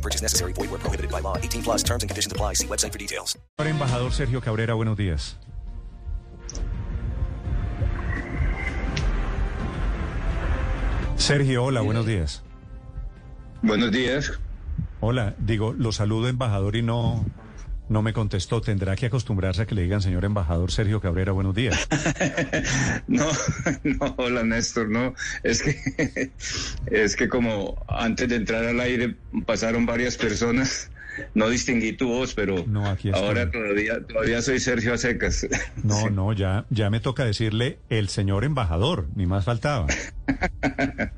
No purchase necessary. Void where prohibited by law. 18 plus terms and conditions apply. See website for details. Ahora, embajador Sergio Cabrera, buenos días. Sergio, hola, buenos días. Buenos días. Hola, digo, lo saludo embajador y no, no me contestó. Tendrá que acostumbrarse a que le digan señor embajador Sergio Cabrera, buenos días. no, no, hola Néstor, no. Es que, es que como antes de entrar al aire pasaron varias personas. No distinguí tu voz, pero No, aquí estoy. ahora todavía, todavía soy Sergio Acecas. No, no, ya, ya me toca decirle el señor embajador, ni más faltaba.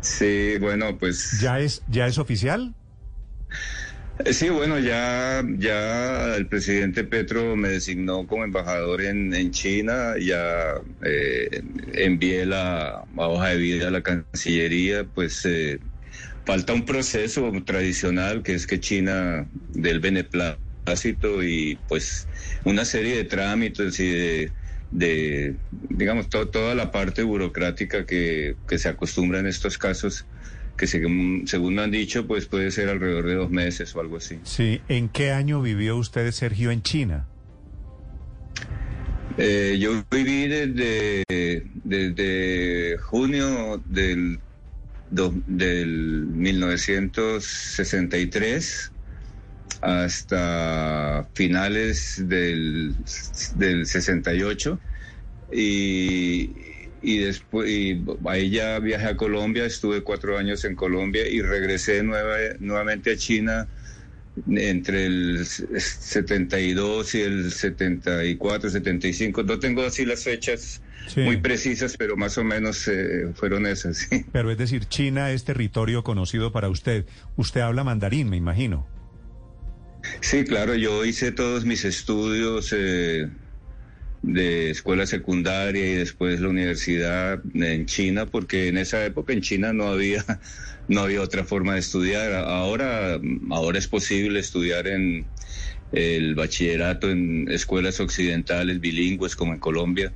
Sí, bueno, pues ¿Ya es, ya es oficial? Sí, bueno, ya, ya el presidente Petro me designó como embajador en, en China, ya eh, envié la, hoja de vida a la Cancillería, pues eh, falta un proceso tradicional que es que China del beneplácito y pues una serie de trámites y de, de digamos, to- toda la parte burocrática que, que se acostumbra en estos casos que según, según me han dicho, pues puede ser alrededor de dos meses o algo así. Sí. ¿En qué año vivió usted, Sergio, en China? Eh, yo viví desde, desde junio del, do- del 1963 hasta finales del, del 68 y, y después y ahí ya viajé a Colombia, estuve cuatro años en Colombia y regresé nueva- nuevamente a China entre el 72 y el 74, 75. No tengo así las fechas Sí. muy precisas, pero más o menos eh, fueron esas. sí. Pero es decir, China es territorio conocido para usted. Usted habla mandarín, me imagino. Sí, claro, yo hice todos mis estudios eh, de escuela secundaria y después la universidad en China, porque en esa época en China no había, no había otra forma de estudiar. Ahora, ahora es posible estudiar en el bachillerato en escuelas occidentales bilingües como en Colombia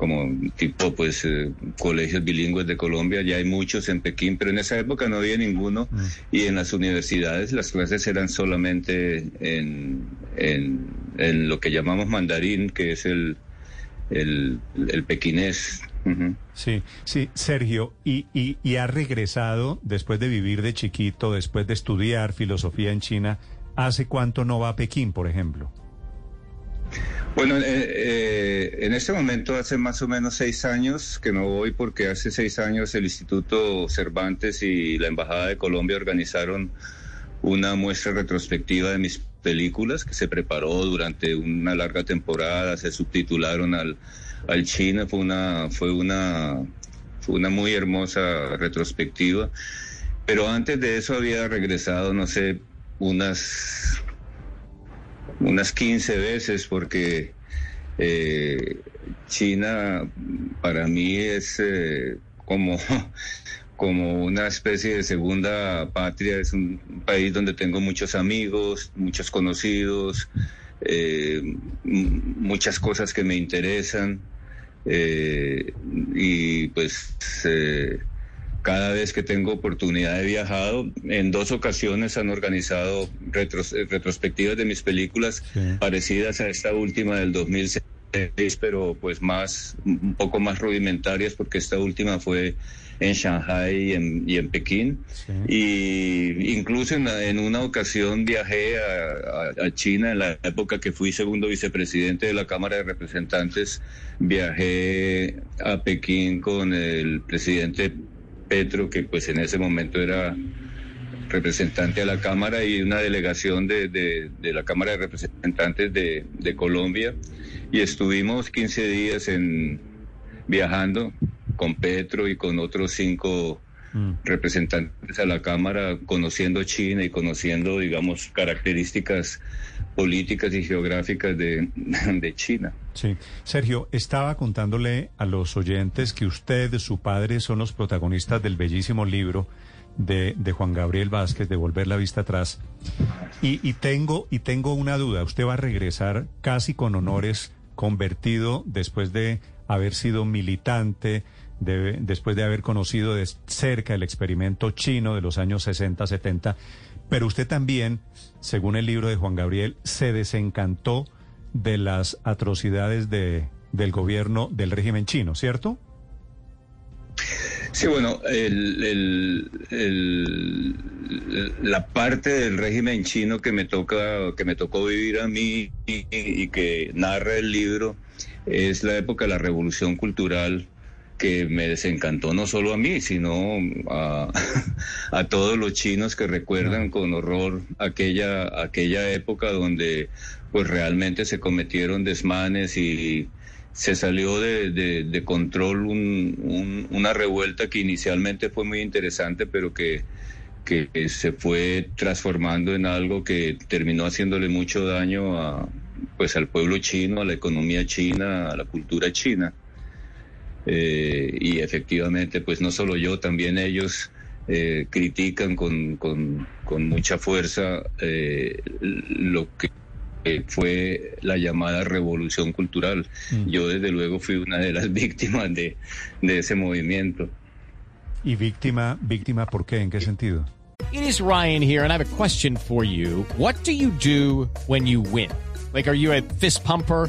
como tipo pues eh, colegios bilingües de Colombia, ya hay muchos en Pekín, pero en esa época no había ninguno. Y en las universidades las clases eran solamente en, en, en lo que llamamos mandarín, que es el, el, el pequinés. Sí, sí, Sergio, y, y, y ha regresado después de vivir de chiquito, después de estudiar filosofía en China. ¿Hace cuánto no va a Pekín, por ejemplo? Bueno, eh, eh, en este momento hace más o menos seis años que no voy porque hace seis años el Instituto Cervantes y la Embajada de Colombia organizaron una muestra retrospectiva de mis películas que se preparó durante una larga temporada, se subtitularon al, al China, fue una, fue una, fue una muy hermosa retrospectiva. Pero antes de eso había regresado, no sé, unas unas 15 veces porque eh, China para mí es eh, como, como una especie de segunda patria, es un país donde tengo muchos amigos, muchos conocidos, eh, muchas cosas que me interesan eh, y pues eh, cada vez que tengo oportunidad he viajado. En dos ocasiones han organizado retros- retrospectivas de mis películas Sí. parecidas a esta última del 2006, pero pues más, un poco más rudimentarias porque esta última fue en Shanghai y en, y en Pekín. Sí. Y incluso en, en una ocasión viajé a, a- a China en la época que fui segundo vicepresidente de la Cámara de Representantes. Viajé a Pekín con el presidente Petro, que pues en ese momento era representante a la Cámara y una delegación de, de- de la Cámara de Representantes de, de Colombia. Y estuvimos 15 días en, viajando con Petro y con otros cinco mm. representantes a la Cámara conociendo China y conociendo, digamos, características políticas y geográficas de, de, China. Sí. Sergio, estaba contándole a los oyentes que usted, su padre, son los protagonistas del bellísimo libro de, de Juan Gabriel Vázquez, de Volver la Vista Atrás. Y, y, tengo, y tengo una duda. Usted va a regresar casi con honores, convertido después de haber sido militante, después de haber conocido de cerca el experimento chino de los años 60, 70. Pero usted también, según el libro de Juan Gabriel, se desencantó de las atrocidades de, del gobierno del régimen chino, ¿cierto? Sí, bueno, la parte del régimen chino que me toca, que me tocó vivir a mí y, que narra el libro es la época de la revolución cultural que me desencantó no solo a mí, sino a, a todos los chinos que recuerdan con horror aquella, aquella época donde pues realmente se cometieron desmanes y se salió de, control una revuelta que inicialmente fue muy interesante, pero que, se fue transformando en algo que terminó haciéndole mucho daño a, pues, al pueblo chino, a la economía china, a la cultura china. Eh, y efectivamente, pues no solo yo, también ellos eh, critican con, mucha fuerza eh, lo que fue la llamada revolución cultural. Mm. Yo desde luego fui una de las víctimas de, de ese movimiento. ¿Y víctima, víctima por qué? ¿En qué sentido? It is Ryan here and I have a question for you. What do you do when you win? Like, are you a fist pumper?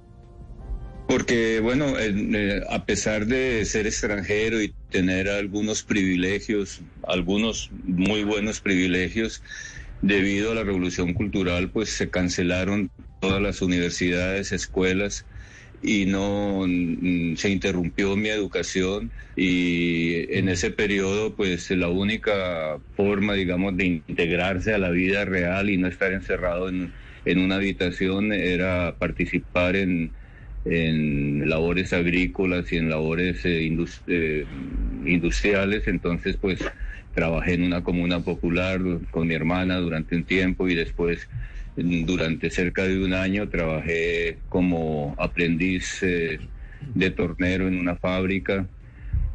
Porque, bueno, eh, a pesar de ser extranjero y tener algunos privilegios, algunos muy buenos privilegios, debido a la revolución cultural, pues se cancelaron todas las universidades, escuelas y no mm, se interrumpió mi educación. Y en ese periodo pues la única forma digamos de integrarse a la vida real y no estar encerrado en, en una habitación era participar en, en labores agrícolas y en labores eh, eh, industriales, entonces pues trabajé en una comuna popular con mi hermana durante un tiempo y después durante cerca de un año trabajé como aprendiz eh, de tornero en una fábrica.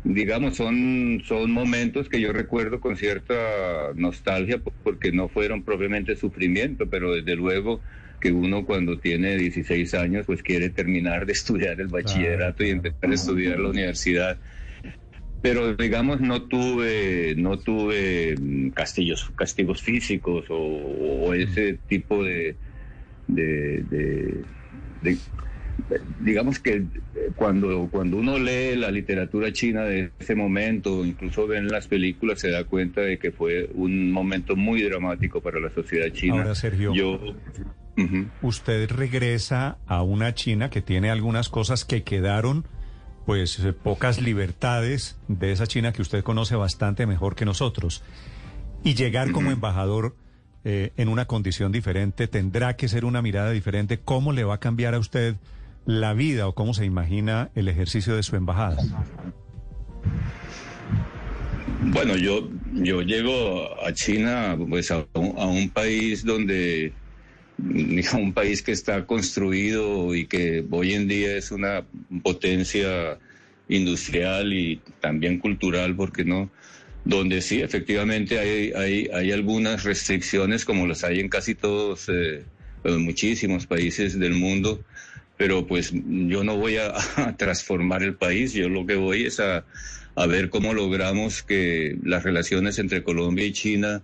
Digamos, son, son momentos que yo recuerdo con cierta nostalgia porque no fueron propiamente sufrimiento, pero desde luego que uno cuando tiene 16 años pues quiere terminar de estudiar el bachillerato y empezar a estudiar la universidad. Pero digamos no tuve no tuve mm, castillos, castigos físicos o, ese tipo de, de, digamos que cuando, cuando uno lee la literatura china de ese momento, incluso ven las películas, se da cuenta de que fue un momento muy dramático para la sociedad china. Ahora, Sergio, Yo, Usted regresa a una China que tiene algunas cosas que quedaron, pues eh, pocas libertades de esa China que usted conoce bastante mejor que nosotros. Y llegar como embajador eh, en una condición diferente tendrá que ser una mirada diferente. ¿Cómo le va a cambiar a usted la vida o cómo se imagina el ejercicio de su embajada? Bueno, yo, yo llego a China, pues a un país donde un país que está construido y que hoy en día es una potencia industrial y también cultural, porque no? Donde sí, efectivamente hay, hay, hay algunas restricciones, como las hay en casi todos, eh, muchísimos países del mundo, pero pues yo no voy a, a, transformar el país, yo lo que voy es a, a ver cómo logramos que las relaciones entre Colombia y China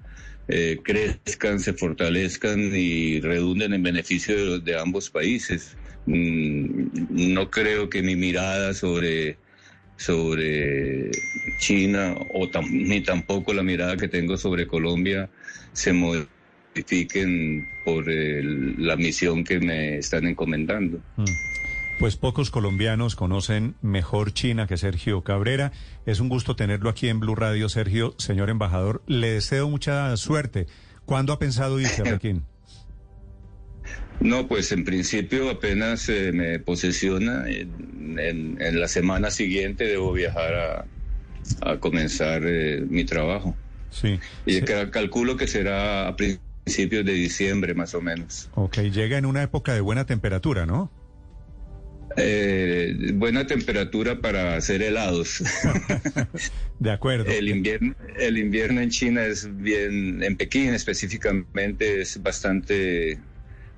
eh, crezcan, se fortalezcan y redunden en beneficio de, ambos países. Mm, no creo que mi mirada sobre, sobre China o ni tampoco la mirada que tengo sobre Colombia se sacrifiquen por la misión que me están encomendando. Mm. Pues pocos colombianos conocen mejor China que Sergio Cabrera. Es un gusto tenerlo aquí en Blue Radio, Sergio. Señor embajador, le deseo mucha suerte. ¿Cuándo ha pensado irse, Joaquín? No, pues en principio apenas me posesiona. En, la semana siguiente debo viajar a, comenzar eh, mi trabajo. Sí. Y calculo que será a principios de diciembre más o menos. Ok, llega en una época de buena temperatura, ¿no? Eh, buena temperatura para hacer helados. de acuerdo. El invierno, el invierno en China es bien, en Pekín específicamente es bastante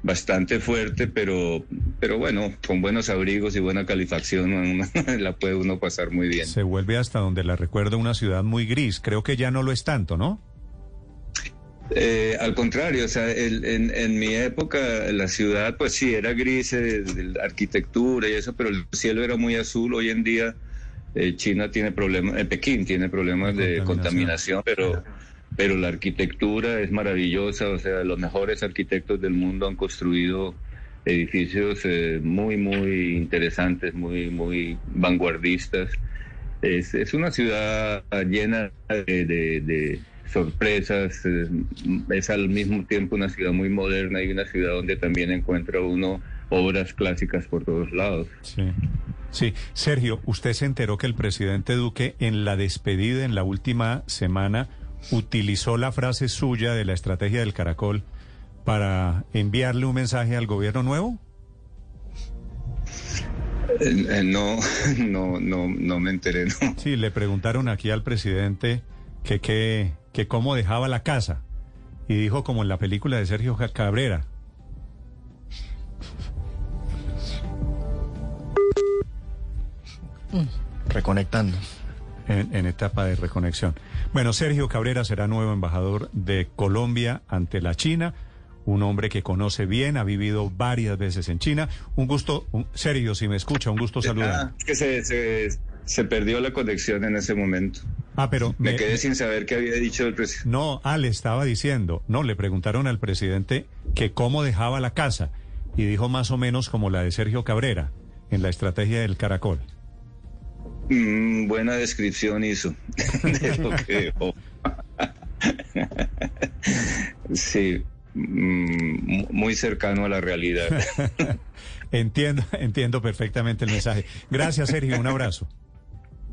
bastante fuerte, pero, pero bueno, con buenos abrigos y buena calefacción la puede uno pasar muy bien. Se vuelve hasta donde la recuerdo una ciudad muy gris. Creo que ya no lo es tanto, ¿no? Eh, al contrario, o sea, en, mi época la ciudad pues sí era gris, eh, la arquitectura y eso, pero el cielo era muy azul. Hoy en día eh, China tiene problemas, Pekín tiene problemas de contaminación, pero pero la arquitectura es maravillosa, o sea, los mejores arquitectos del mundo han construido edificios eh, muy, muy interesantes, muy, muy vanguardistas. Es, es una ciudad llena de, sorpresas, es, al mismo tiempo una ciudad muy moderna y una ciudad donde también encuentra uno obras clásicas por todos lados. Sí. Sí, Sergio, usted se enteró que el presidente Duque en la despedida en la última semana utilizó la frase suya de la estrategia del caracol para enviarle un mensaje al gobierno nuevo? Eh, eh, no, no, no, no me enteré. No. Sí, le preguntaron aquí al presidente que, que, que cómo dejaba la casa y dijo como en la película de Sergio Cabrera. Reconectando en, etapa de reconexión. Bueno, Sergio Cabrera será nuevo embajador de Colombia ante la China, un hombre que conoce bien, ha vivido varias veces en China. Un gusto, Sergio, si me escucha, un gusto saludar. Ah, que se, perdió la conexión en ese momento. Ah, pero... Me, quedé sin saber qué había dicho el presidente. No, ah, le estaba diciendo, no, le preguntaron al presidente que cómo dejaba la casa y dijo más o menos como la de Sergio Cabrera en la estrategia del caracol. Mm, buena descripción hizo de lo que sí, mm, muy cercano a la realidad. entiendo, entiendo perfectamente el mensaje. Gracias, Sergio. Un abrazo.